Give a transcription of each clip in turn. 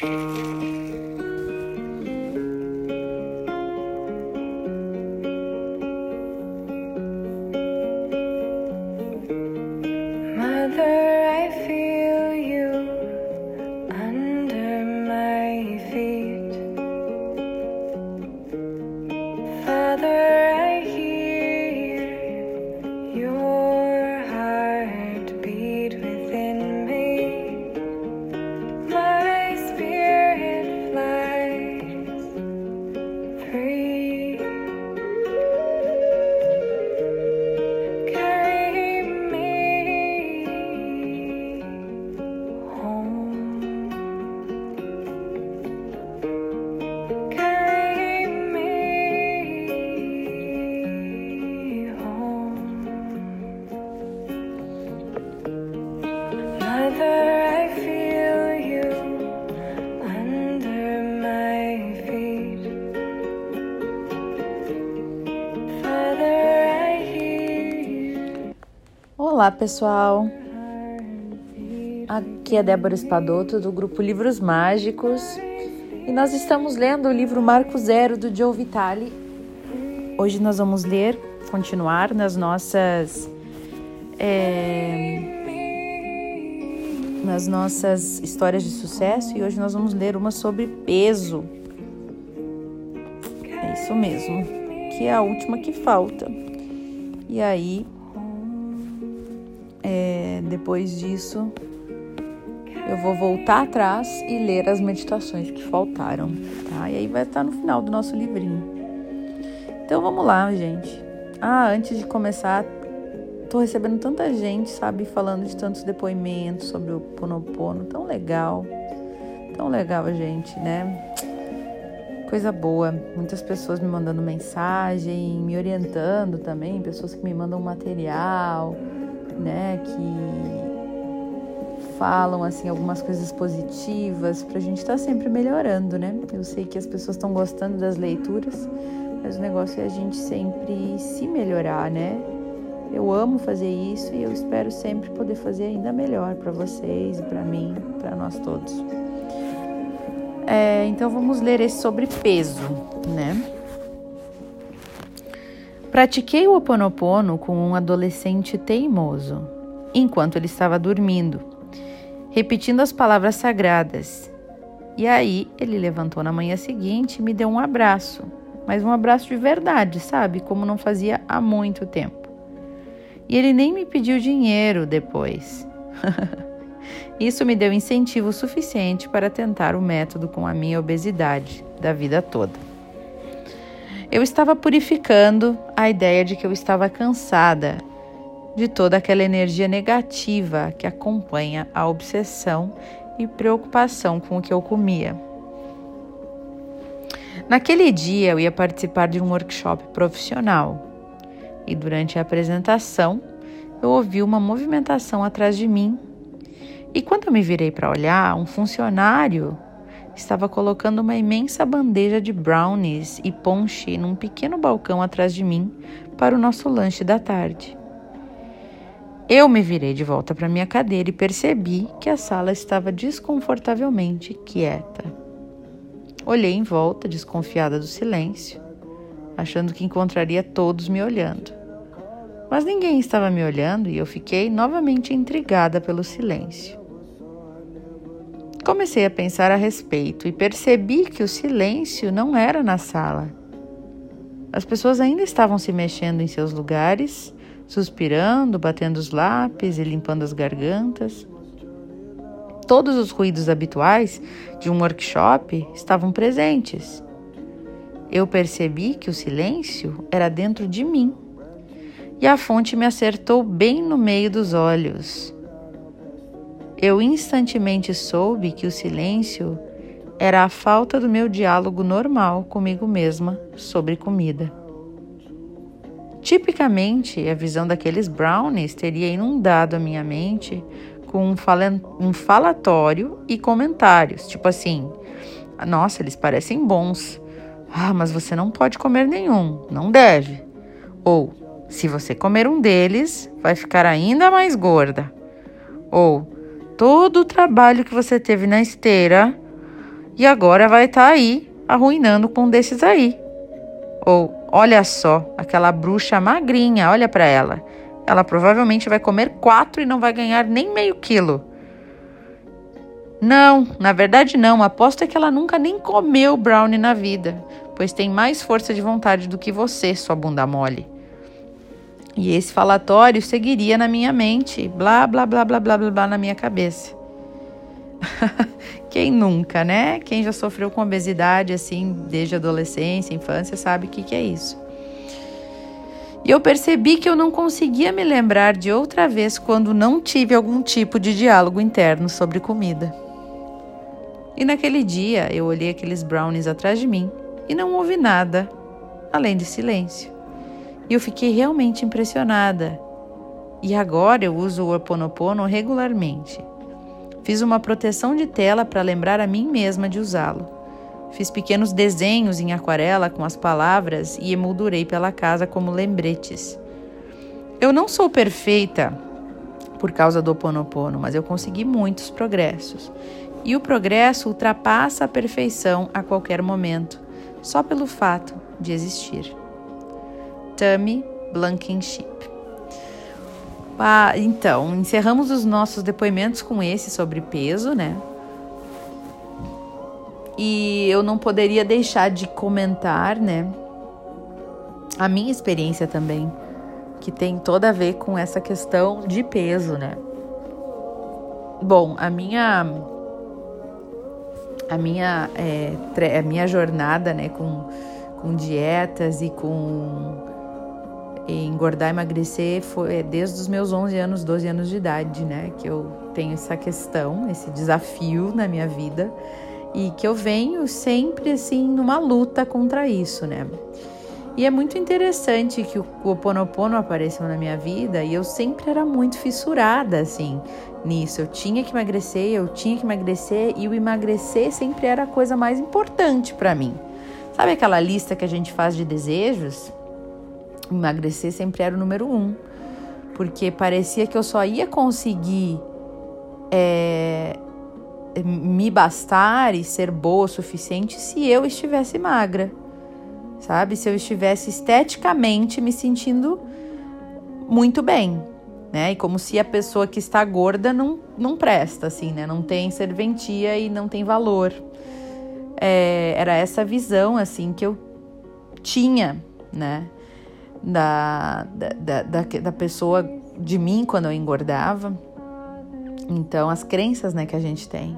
Música Olá, pessoal. Aqui é Débora Espadoto do grupo Livros Mágicos e nós estamos lendo o livro Marco Zero do Joe Vitale. Hoje nós vamos ler, continuar nas nossas é, nas nossas histórias de sucesso e hoje nós vamos ler uma sobre peso. É isso mesmo, que é a última que falta. E aí depois disso, eu vou voltar atrás e ler as meditações que faltaram, tá? E aí vai estar no final do nosso livrinho. Então vamos lá, gente. Ah, antes de começar, tô recebendo tanta gente, sabe, falando de tantos depoimentos sobre o Ponopono, tão legal. Tão legal, gente, né? Coisa boa. Muitas pessoas me mandando mensagem, me orientando também, pessoas que me mandam material né, que falam assim algumas coisas positivas para a gente estar tá sempre melhorando, né? Eu sei que as pessoas estão gostando das leituras, mas o negócio é a gente sempre se melhorar, né? Eu amo fazer isso e eu espero sempre poder fazer ainda melhor para vocês, para mim, para nós todos. É, então vamos ler esse sobre peso, né? Pratiquei o Oponopono com um adolescente teimoso, enquanto ele estava dormindo, repetindo as palavras sagradas. E aí ele levantou na manhã seguinte e me deu um abraço, mas um abraço de verdade, sabe? Como não fazia há muito tempo. E ele nem me pediu dinheiro depois. Isso me deu incentivo suficiente para tentar o método com a minha obesidade da vida toda. Eu estava purificando a ideia de que eu estava cansada de toda aquela energia negativa que acompanha a obsessão e preocupação com o que eu comia. Naquele dia eu ia participar de um workshop profissional e durante a apresentação eu ouvi uma movimentação atrás de mim. E quando eu me virei para olhar, um funcionário estava colocando uma imensa bandeja de brownies e ponche num pequeno balcão atrás de mim para o nosso lanche da tarde. Eu me virei de volta para minha cadeira e percebi que a sala estava desconfortavelmente quieta. Olhei em volta, desconfiada do silêncio, achando que encontraria todos me olhando. Mas ninguém estava me olhando e eu fiquei novamente intrigada pelo silêncio. Comecei a pensar a respeito e percebi que o silêncio não era na sala. As pessoas ainda estavam se mexendo em seus lugares, suspirando, batendo os lápis e limpando as gargantas. Todos os ruídos habituais de um workshop estavam presentes. Eu percebi que o silêncio era dentro de mim e a fonte me acertou bem no meio dos olhos eu instantemente soube que o silêncio era a falta do meu diálogo normal comigo mesma sobre comida. Tipicamente, a visão daqueles brownies teria inundado a minha mente com um, falatório e comentários, tipo assim: Nossa, eles parecem bons. Ah, mas você não pode comer nenhum, não deve. Ou, se você comer um deles, vai ficar ainda mais gorda. Ou, todo o trabalho que você teve na esteira, e agora vai estar tá aí arruinando com um desses aí. Ou olha só, aquela bruxa magrinha, olha para ela. Ela provavelmente vai comer quatro e não vai ganhar nem meio quilo. Não, na verdade não. Aposto é que ela nunca nem comeu brownie na vida, pois tem mais força de vontade do que você, sua bunda mole. E esse falatório seguiria na minha mente, blá blá blá blá blá blá, blá na minha cabeça. Quem nunca, né? Quem já sofreu com obesidade assim desde adolescência, infância, sabe o que, que é isso. E eu percebi que eu não conseguia me lembrar de outra vez quando não tive algum tipo de diálogo interno sobre comida. E naquele dia eu olhei aqueles brownies atrás de mim e não ouvi nada além de silêncio. E eu fiquei realmente impressionada. E agora eu uso o Oponopono regularmente. Fiz uma proteção de tela para lembrar a mim mesma de usá-lo. Fiz pequenos desenhos em aquarela com as palavras e emoldurei pela casa como lembretes. Eu não sou perfeita por causa do Oponopono, mas eu consegui muitos progressos. E o progresso ultrapassa a perfeição a qualquer momento, só pelo fato de existir. Tammy Blankenship. Ah, então, encerramos os nossos depoimentos com esse sobre peso, né? E eu não poderia deixar de comentar, né? A minha experiência também, que tem toda a ver com essa questão de peso, né? Bom, a minha a minha, é, a minha jornada né, com, com dietas e com engordar emagrecer foi é, desde os meus 11 anos, 12 anos de idade, né? Que eu tenho essa questão, esse desafio na minha vida e que eu venho sempre assim numa luta contra isso, né? E é muito interessante que o Oponopono apareceu na minha vida e eu sempre era muito fissurada assim nisso. Eu tinha que emagrecer, eu tinha que emagrecer e o emagrecer sempre era a coisa mais importante para mim. Sabe aquela lista que a gente faz de desejos? Emagrecer sempre era o número um, porque parecia que eu só ia conseguir é, me bastar e ser boa o suficiente se eu estivesse magra, sabe? Se eu estivesse esteticamente me sentindo muito bem né? E como se a pessoa que está gorda não, não presta, assim, né? Não tem serventia e não tem valor. É, era essa visão, assim, que eu tinha, né? Da, da, da, da pessoa, de mim, quando eu engordava. Então, as crenças, né, que a gente tem.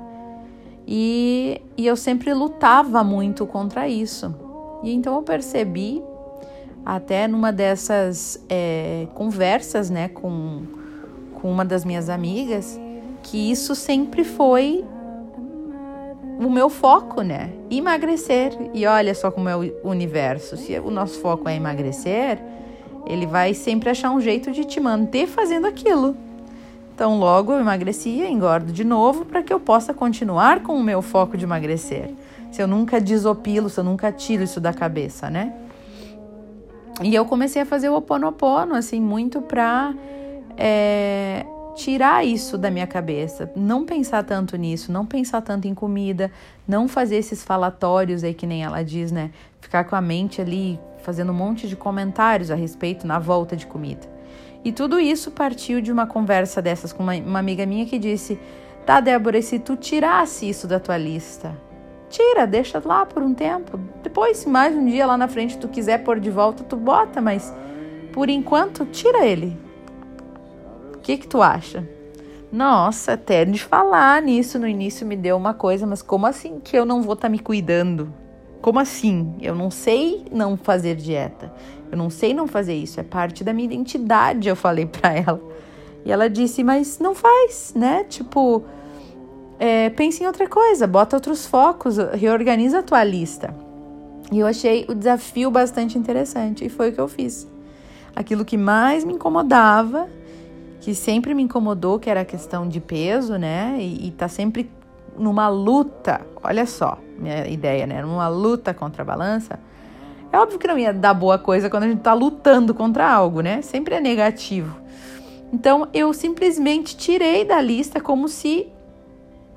E, e eu sempre lutava muito contra isso. E então eu percebi até numa dessas é, conversas, né, com, com uma das minhas amigas, que isso sempre foi o meu foco, né? Emagrecer. E olha só como é o universo. Se o nosso foco é emagrecer, ele vai sempre achar um jeito de te manter fazendo aquilo. Então, logo eu emagrecia, engordo de novo para que eu possa continuar com o meu foco de emagrecer. Se eu nunca desopilo, se eu nunca tiro isso da cabeça, né? E eu comecei a fazer o oponopono, assim, muito pra é, tirar isso da minha cabeça. Não pensar tanto nisso, não pensar tanto em comida, não fazer esses falatórios aí que nem ela diz, né? Ficar com a mente ali fazendo um monte de comentários a respeito na volta de comida. E tudo isso partiu de uma conversa dessas com uma, uma amiga minha que disse: Tá, Débora, e se tu tirasse isso da tua lista? tira, deixa lá por um tempo. Depois, se mais um dia lá na frente tu quiser pôr de volta, tu bota, mas por enquanto, tira ele. O que que tu acha? Nossa, até de falar nisso no início me deu uma coisa, mas como assim que eu não vou estar tá me cuidando? Como assim? Eu não sei não fazer dieta. Eu não sei não fazer isso, é parte da minha identidade, eu falei para ela. E ela disse: "Mas não faz, né? Tipo, é, pense em outra coisa, bota outros focos, reorganiza a tua lista. E eu achei o desafio bastante interessante e foi o que eu fiz. Aquilo que mais me incomodava, que sempre me incomodou, que era a questão de peso, né? E, e tá sempre numa luta, olha só, minha ideia, né? Numa luta contra a balança. É óbvio que não ia dar boa coisa quando a gente tá lutando contra algo, né? Sempre é negativo. Então eu simplesmente tirei da lista como se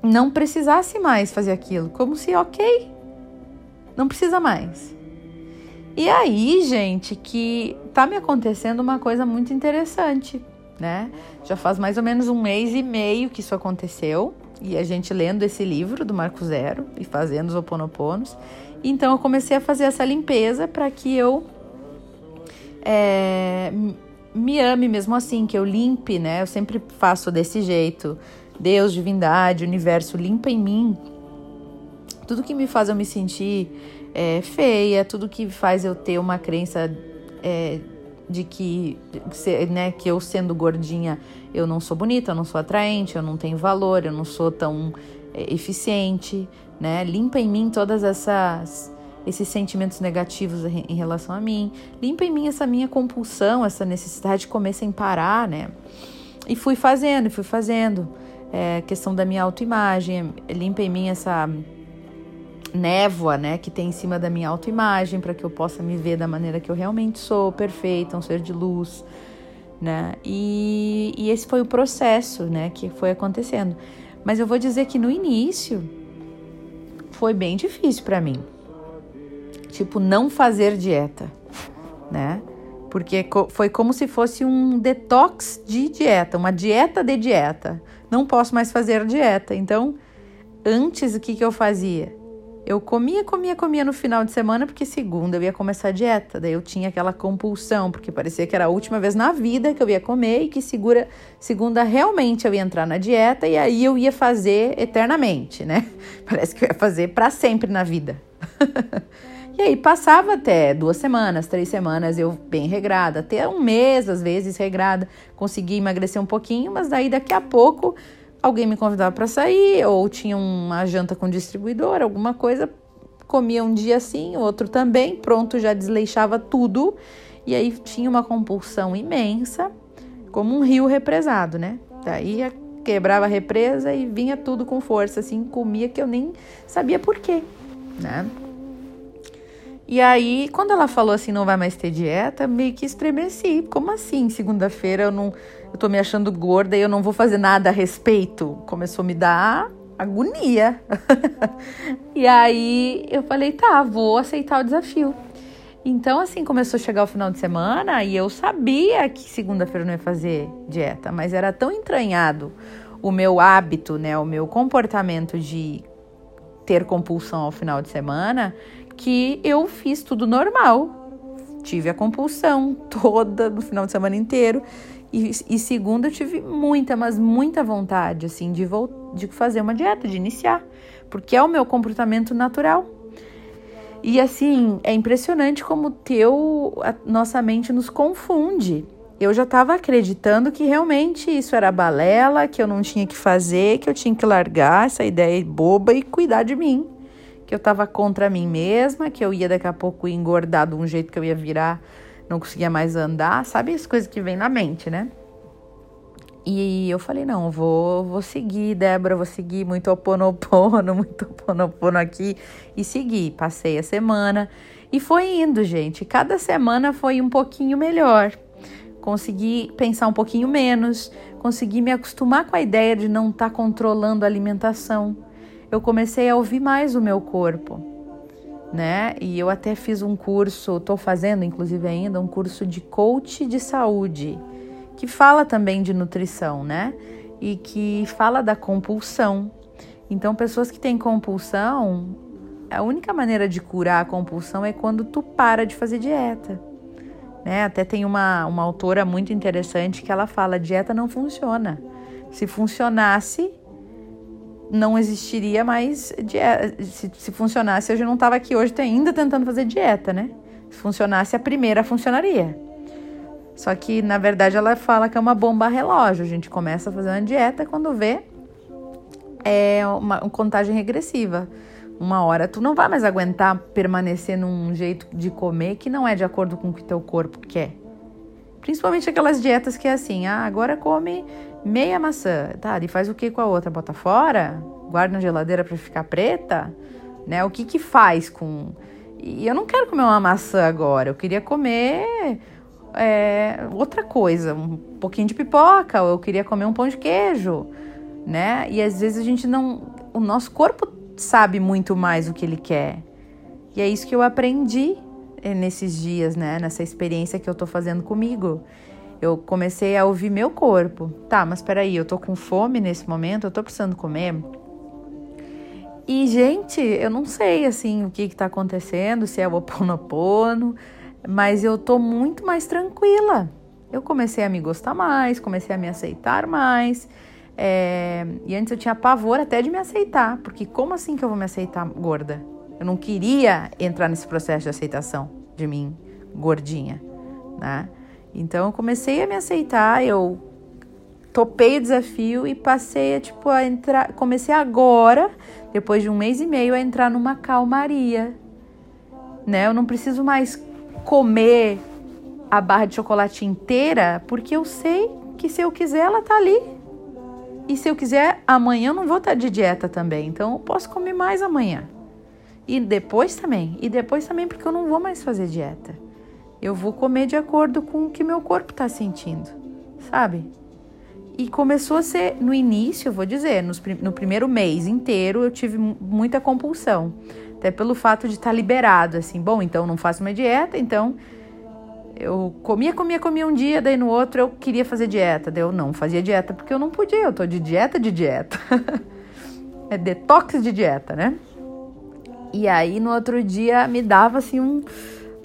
não precisasse mais fazer aquilo, como se, ok, não precisa mais. E aí, gente, que tá me acontecendo uma coisa muito interessante, né? Já faz mais ou menos um mês e meio que isso aconteceu, e a gente lendo esse livro do Marco Zero e fazendo os oponoponos. Então eu comecei a fazer essa limpeza para que eu é, me ame mesmo assim, que eu limpe, né? Eu sempre faço desse jeito. Deus, divindade, universo, limpa em mim tudo que me faz eu me sentir é, feia, tudo que faz eu ter uma crença é, de que, né, que eu sendo gordinha eu não sou bonita, eu não sou atraente, eu não tenho valor, eu não sou tão é, eficiente, né? Limpa em mim todas essas esses sentimentos negativos em relação a mim, limpa em mim essa minha compulsão, essa necessidade de comer sem parar, né? E fui fazendo, fui fazendo. É, questão da minha autoimagem, limpa em mim essa névoa, né, que tem em cima da minha autoimagem, para que eu possa me ver da maneira que eu realmente sou, perfeita, um ser de luz, né? E, e esse foi o processo, né, que foi acontecendo. Mas eu vou dizer que no início foi bem difícil para mim. Tipo, não fazer dieta, né? Porque foi como se fosse um detox de dieta, uma dieta de dieta. Não posso mais fazer dieta. Então, antes o que, que eu fazia? Eu comia, comia, comia no final de semana, porque segunda eu ia começar a dieta. Daí eu tinha aquela compulsão, porque parecia que era a última vez na vida que eu ia comer e que segura, segunda realmente eu ia entrar na dieta e aí eu ia fazer eternamente, né? Parece que eu ia fazer para sempre na vida. e aí passava até duas semanas, três semanas, eu bem regrada, até um mês às vezes regrada, consegui emagrecer um pouquinho, mas daí daqui a pouco alguém me convidava para sair, ou tinha uma janta com distribuidor, alguma coisa, comia um dia assim, outro também, pronto, já desleixava tudo. E aí tinha uma compulsão imensa, como um rio represado, né? Daí quebrava a represa e vinha tudo com força, assim, comia que eu nem sabia por quê, né? E aí, quando ela falou assim, não vai mais ter dieta, meio que estremeci. Como assim? Segunda-feira eu não, eu tô me achando gorda e eu não vou fazer nada a respeito. Começou a me dar agonia. e aí eu falei, tá, vou aceitar o desafio. Então, assim, começou a chegar o final de semana e eu sabia que segunda-feira eu não ia fazer dieta, mas era tão entranhado o meu hábito, né, o meu comportamento de ter compulsão ao final de semana, que eu fiz tudo normal. Tive a compulsão toda no final de semana inteiro. E, e segunda eu tive muita, mas muita vontade, assim, de, de fazer uma dieta, de iniciar. Porque é o meu comportamento natural. E assim, é impressionante como teu, a nossa mente nos confunde. Eu já estava acreditando que realmente isso era balela, que eu não tinha que fazer, que eu tinha que largar essa ideia boba e cuidar de mim que eu estava contra mim mesma, que eu ia daqui a pouco engordar de um jeito que eu ia virar, não conseguia mais andar, sabe as coisas que vem na mente, né? E eu falei, não, vou, vou seguir, Débora, vou seguir muito oponopono, muito oponopono aqui e seguir. Passei a semana e foi indo, gente. Cada semana foi um pouquinho melhor. Consegui pensar um pouquinho menos, consegui me acostumar com a ideia de não estar tá controlando a alimentação eu comecei a ouvir mais o meu corpo, né? E eu até fiz um curso, estou fazendo inclusive ainda um curso de coach de saúde, que fala também de nutrição, né? E que fala da compulsão. Então, pessoas que têm compulsão, a única maneira de curar a compulsão é quando tu para de fazer dieta. Né? Até tem uma, uma autora muito interessante que ela fala: dieta não funciona. Se funcionasse, não existiria mais dieta. Se, se funcionasse, eu já não estava aqui hoje ainda tentando fazer dieta, né? Se funcionasse, a primeira funcionaria. Só que, na verdade, ela fala que é uma bomba relógio. A gente começa a fazer uma dieta quando vê é uma, uma contagem regressiva. Uma hora tu não vai mais aguentar permanecer num jeito de comer que não é de acordo com o que teu corpo quer. Principalmente aquelas dietas que é assim, ah, agora come meia maçã. Tá, e faz o que com a outra? Bota fora? Guarda na geladeira para ficar preta? Né? O que que faz com... E eu não quero comer uma maçã agora, eu queria comer é, outra coisa, um pouquinho de pipoca, ou eu queria comer um pão de queijo, né? E às vezes a gente não... o nosso corpo sabe muito mais o que ele quer. E é isso que eu aprendi eh, nesses dias, né? Nessa experiência que eu tô fazendo comigo. Eu comecei a ouvir meu corpo. Tá, mas peraí, eu tô com fome nesse momento, eu tô precisando comer. E, gente, eu não sei, assim, o que que tá acontecendo, se é o oponopono, mas eu tô muito mais tranquila. Eu comecei a me gostar mais, comecei a me aceitar mais. É... E antes eu tinha pavor até de me aceitar, porque como assim que eu vou me aceitar gorda? Eu não queria entrar nesse processo de aceitação de mim gordinha, né? Então eu comecei a me aceitar, eu topei o desafio e passei a, tipo, a entrar. Comecei agora, depois de um mês e meio, a entrar numa calmaria. Né? Eu não preciso mais comer a barra de chocolate inteira, porque eu sei que se eu quiser, ela tá ali. E se eu quiser, amanhã eu não vou estar de dieta também. Então eu posso comer mais amanhã. E depois também. E depois também, porque eu não vou mais fazer dieta. Eu vou comer de acordo com o que meu corpo está sentindo, sabe? E começou a ser, no início, eu vou dizer, no, no primeiro mês inteiro eu tive muita compulsão. Até pelo fato de estar tá liberado, assim, bom, então não faço uma dieta, então eu comia, comia, comia um dia, daí no outro eu queria fazer dieta. Daí eu não fazia dieta porque eu não podia, eu tô de dieta de dieta. é detox de dieta, né? E aí no outro dia me dava assim um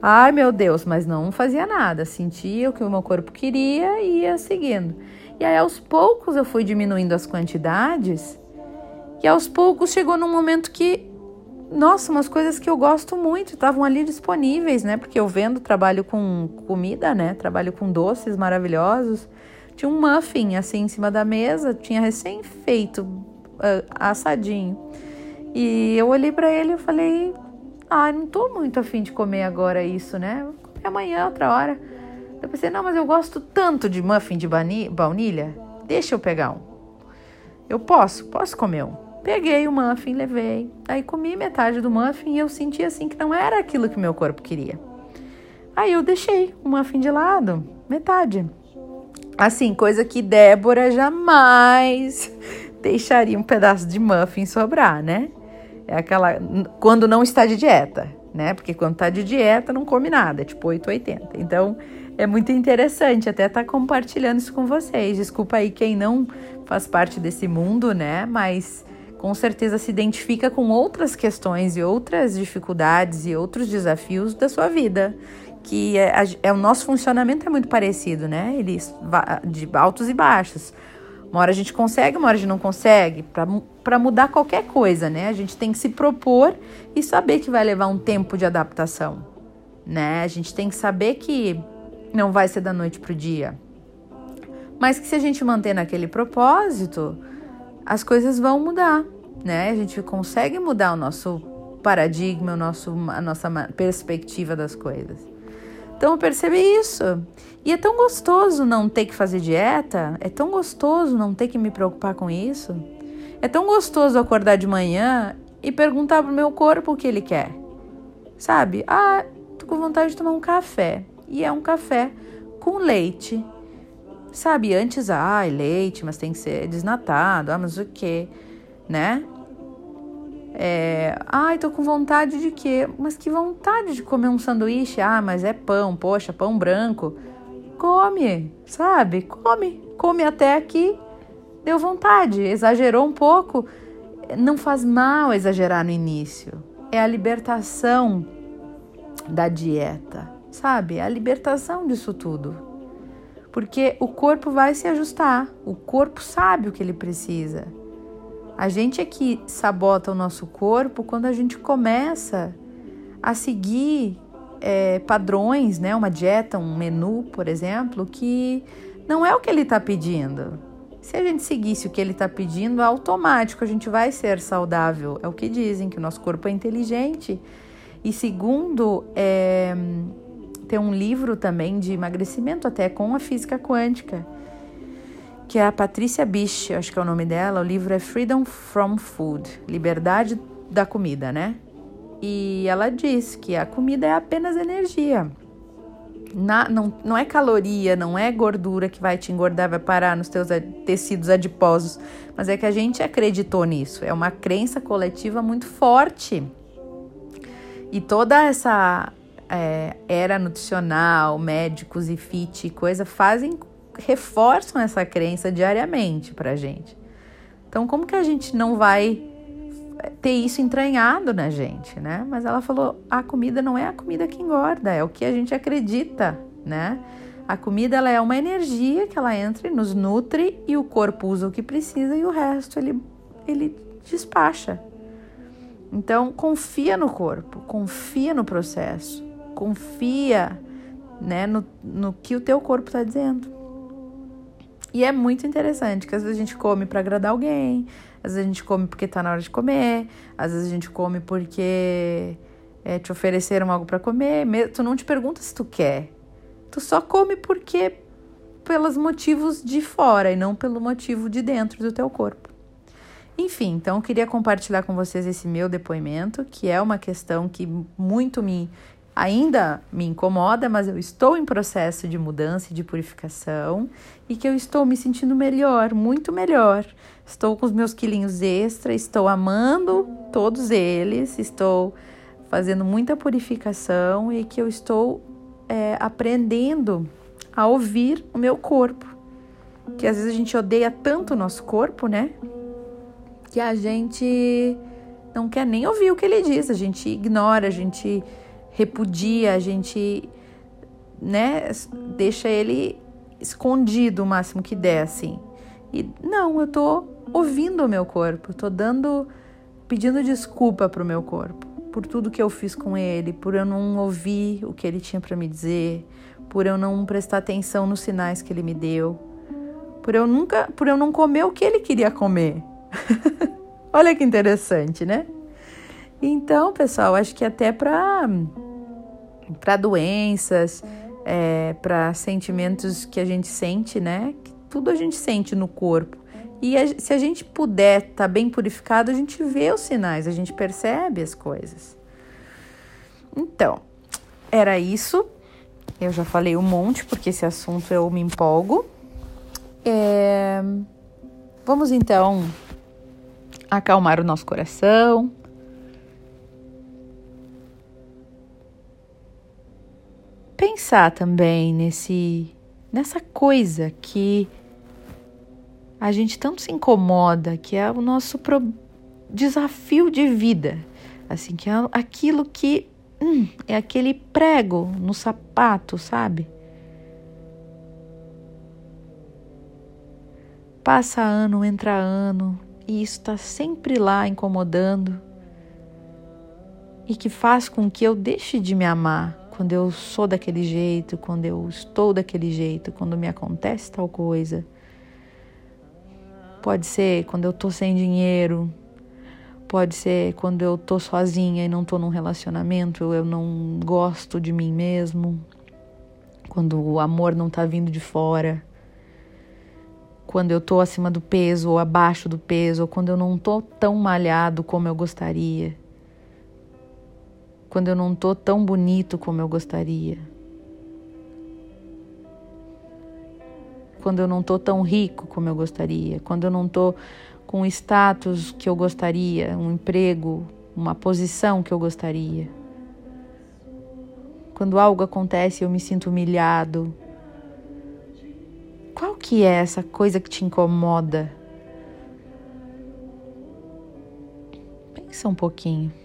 Ai, meu Deus, mas não fazia nada. Sentia o que o meu corpo queria e ia seguindo. E aí, aos poucos, eu fui diminuindo as quantidades. E aos poucos chegou num momento que, nossa, umas coisas que eu gosto muito estavam ali disponíveis, né? Porque eu vendo, trabalho com comida, né? Trabalho com doces maravilhosos. Tinha um muffin assim em cima da mesa, tinha recém-feito, uh, assadinho. E eu olhei para ele e falei: ah, não tô muito afim de comer agora isso, né? Vou comer amanhã, outra hora. Eu pensei, não, mas eu gosto tanto de muffin de baunilha. Deixa eu pegar um. Eu posso, posso comer um. Peguei o muffin, levei. Aí comi metade do muffin e eu senti assim que não era aquilo que meu corpo queria. Aí eu deixei o muffin de lado, metade. Assim, coisa que Débora jamais deixaria um pedaço de muffin sobrar, né? É aquela. Quando não está de dieta, né? Porque quando está de dieta não come nada, é tipo 880. Então é muito interessante até estar tá compartilhando isso com vocês. Desculpa aí quem não faz parte desse mundo, né? Mas com certeza se identifica com outras questões e outras dificuldades e outros desafios da sua vida. Que é, é o nosso funcionamento é muito parecido, né? Eles de altos e baixos. Uma hora a gente consegue, uma hora a gente não consegue. Para mudar qualquer coisa, né? A gente tem que se propor e saber que vai levar um tempo de adaptação, né? A gente tem que saber que não vai ser da noite para o dia. Mas que se a gente manter naquele propósito, as coisas vão mudar, né? A gente consegue mudar o nosso paradigma, o nosso, a nossa perspectiva das coisas. Então eu percebi isso. E é tão gostoso não ter que fazer dieta, é tão gostoso não ter que me preocupar com isso. É tão gostoso acordar de manhã e perguntar pro meu corpo o que ele quer. Sabe? Ah, tô com vontade de tomar um café. E é um café com leite. Sabe, antes, ah, leite, mas tem que ser desnatado, ah, mas o quê? Né? É, ai, tô com vontade de quê? Mas que vontade de comer um sanduíche? Ah, mas é pão, poxa, pão branco. Come, sabe? Come, come até aqui. Deu vontade, exagerou um pouco. Não faz mal exagerar no início. É a libertação da dieta, sabe? É a libertação disso tudo. Porque o corpo vai se ajustar, o corpo sabe o que ele precisa. A gente é que sabota o nosso corpo quando a gente começa a seguir é, padrões, né? Uma dieta, um menu, por exemplo, que não é o que ele está pedindo. Se a gente seguisse o que ele está pedindo, automático a gente vai ser saudável. É o que dizem, que o nosso corpo é inteligente. E segundo, é, tem um livro também de emagrecimento, até com a física quântica que é a Patrícia Bish, acho que é o nome dela. O livro é Freedom from Food, Liberdade da Comida, né? E ela diz que a comida é apenas energia. Na, não, não é caloria, não é gordura que vai te engordar, vai parar nos teus tecidos adiposos, mas é que a gente acreditou nisso. É uma crença coletiva muito forte. E toda essa é, era nutricional, médicos e fit coisa fazem, reforçam essa crença diariamente pra gente. Então, como que a gente não vai ter isso entranhado na gente, né? Mas ela falou: a comida não é a comida que engorda, é o que a gente acredita, né? A comida ela é uma energia que ela entra e nos nutre e o corpo usa o que precisa e o resto ele, ele despacha. Então, confia no corpo, confia no processo, confia né, no, no que o teu corpo está dizendo. E é muito interessante que às vezes a gente come para agradar alguém, às vezes a gente come porque está na hora de comer, às vezes a gente come porque é, te ofereceram algo para comer. Tu não te pergunta se tu quer, tu só come porque pelos motivos de fora e não pelo motivo de dentro do teu corpo. Enfim, então eu queria compartilhar com vocês esse meu depoimento, que é uma questão que muito me ainda me incomoda, mas eu estou em processo de mudança e de purificação e que eu estou me sentindo melhor, muito melhor. Estou com os meus quilinhos extra, estou amando todos eles, estou fazendo muita purificação e que eu estou é, aprendendo a ouvir o meu corpo. Que às vezes a gente odeia tanto o nosso corpo, né? que a gente não quer nem ouvir o que ele diz, a gente ignora, a gente repudia, a gente, né, deixa ele escondido o máximo que der, assim. E não, eu tô ouvindo o meu corpo, tô dando, pedindo desculpa pro meu corpo por tudo que eu fiz com ele, por eu não ouvir o que ele tinha para me dizer, por eu não prestar atenção nos sinais que ele me deu, por eu nunca, por eu não comer o que ele queria comer. Olha que interessante, né? Então, pessoal, acho que até para para doenças, é, para sentimentos que a gente sente, né? Que tudo a gente sente no corpo. E a, se a gente puder estar tá bem purificado, a gente vê os sinais, a gente percebe as coisas. Então, era isso. Eu já falei um monte, porque esse assunto eu me empolgo. É... Vamos então acalmar o nosso coração. Pensar também nesse nessa coisa que a gente tanto se incomoda, que é o nosso pro... desafio de vida, assim, que é aquilo que hum, é aquele prego no sapato, sabe? Passa ano, entra ano, e isso está sempre lá incomodando. E que faz com que eu deixe de me amar quando eu sou daquele jeito, quando eu estou daquele jeito, quando me acontece tal coisa. Pode ser quando eu tô sem dinheiro, pode ser quando eu tô sozinha e não tô num relacionamento, eu não gosto de mim mesmo, quando o amor não tá vindo de fora quando eu tô acima do peso ou abaixo do peso, ou quando eu não tô tão malhado como eu gostaria, quando eu não tô tão bonito como eu gostaria, quando eu não tô tão rico como eu gostaria, quando eu não tô com o status que eu gostaria, um emprego, uma posição que eu gostaria. Quando algo acontece eu me sinto humilhado, qual que é essa coisa que te incomoda? Pensa um pouquinho.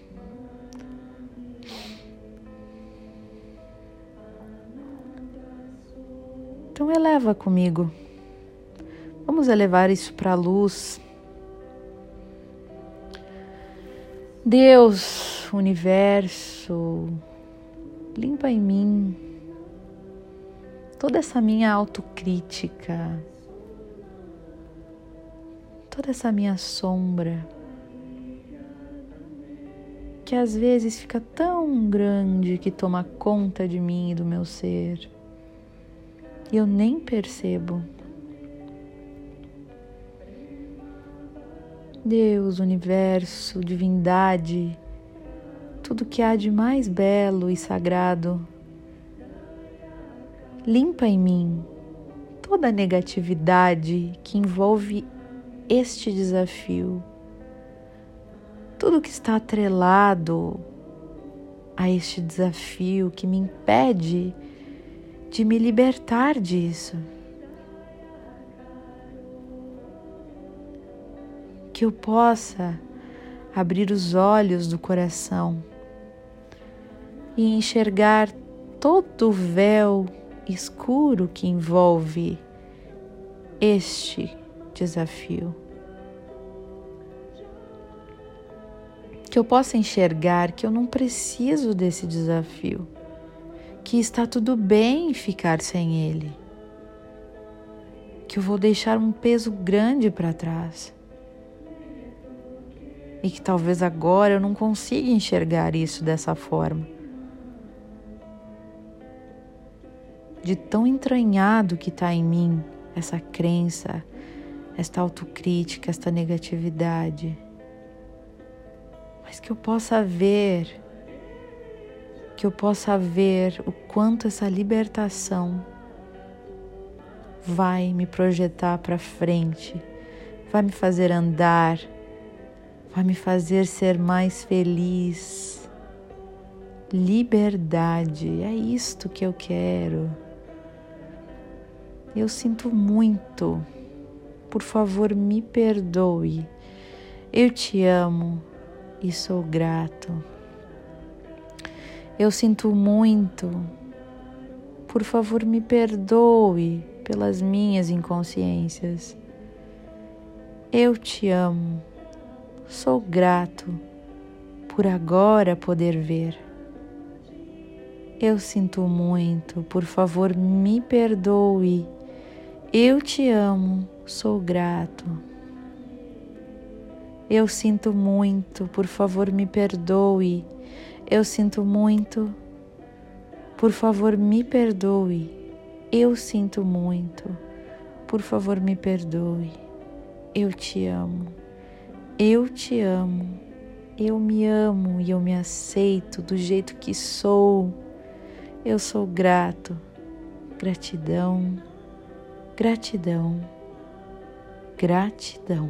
Então eleva comigo. Vamos elevar isso para a luz. Deus, universo, limpa em mim toda essa minha autocrítica, toda essa minha sombra, que às vezes fica tão grande que toma conta de mim e do meu ser, eu nem percebo. Deus, universo, divindade, tudo que há de mais belo e sagrado limpa em mim toda a negatividade que envolve este desafio, tudo que está atrelado a este desafio que me impede de me libertar disso. Que eu possa abrir os olhos do coração e enxergar todo o véu escuro que envolve este desafio. Que eu possa enxergar que eu não preciso desse desafio, que está tudo bem ficar sem ele, que eu vou deixar um peso grande para trás. E que talvez agora eu não consiga enxergar isso dessa forma. De tão entranhado que está em mim essa crença, esta autocrítica, esta negatividade. Mas que eu possa ver, que eu possa ver o quanto essa libertação vai me projetar para frente, vai me fazer andar, vai me fazer ser mais feliz. Liberdade, é isto que eu quero. Eu sinto muito. Por favor, me perdoe. Eu te amo e sou grato. Eu sinto muito. Por favor, me perdoe pelas minhas inconsciências. Eu te amo. Sou grato por agora poder ver. Eu sinto muito, por favor, me perdoe. Eu te amo, sou grato. Eu sinto muito, por favor, me perdoe. Eu sinto muito, por favor, me perdoe. Eu sinto muito, por favor, me perdoe. Eu te amo. Eu te amo. Eu me amo e eu me aceito do jeito que sou. Eu sou grato. Gratidão, gratidão, gratidão.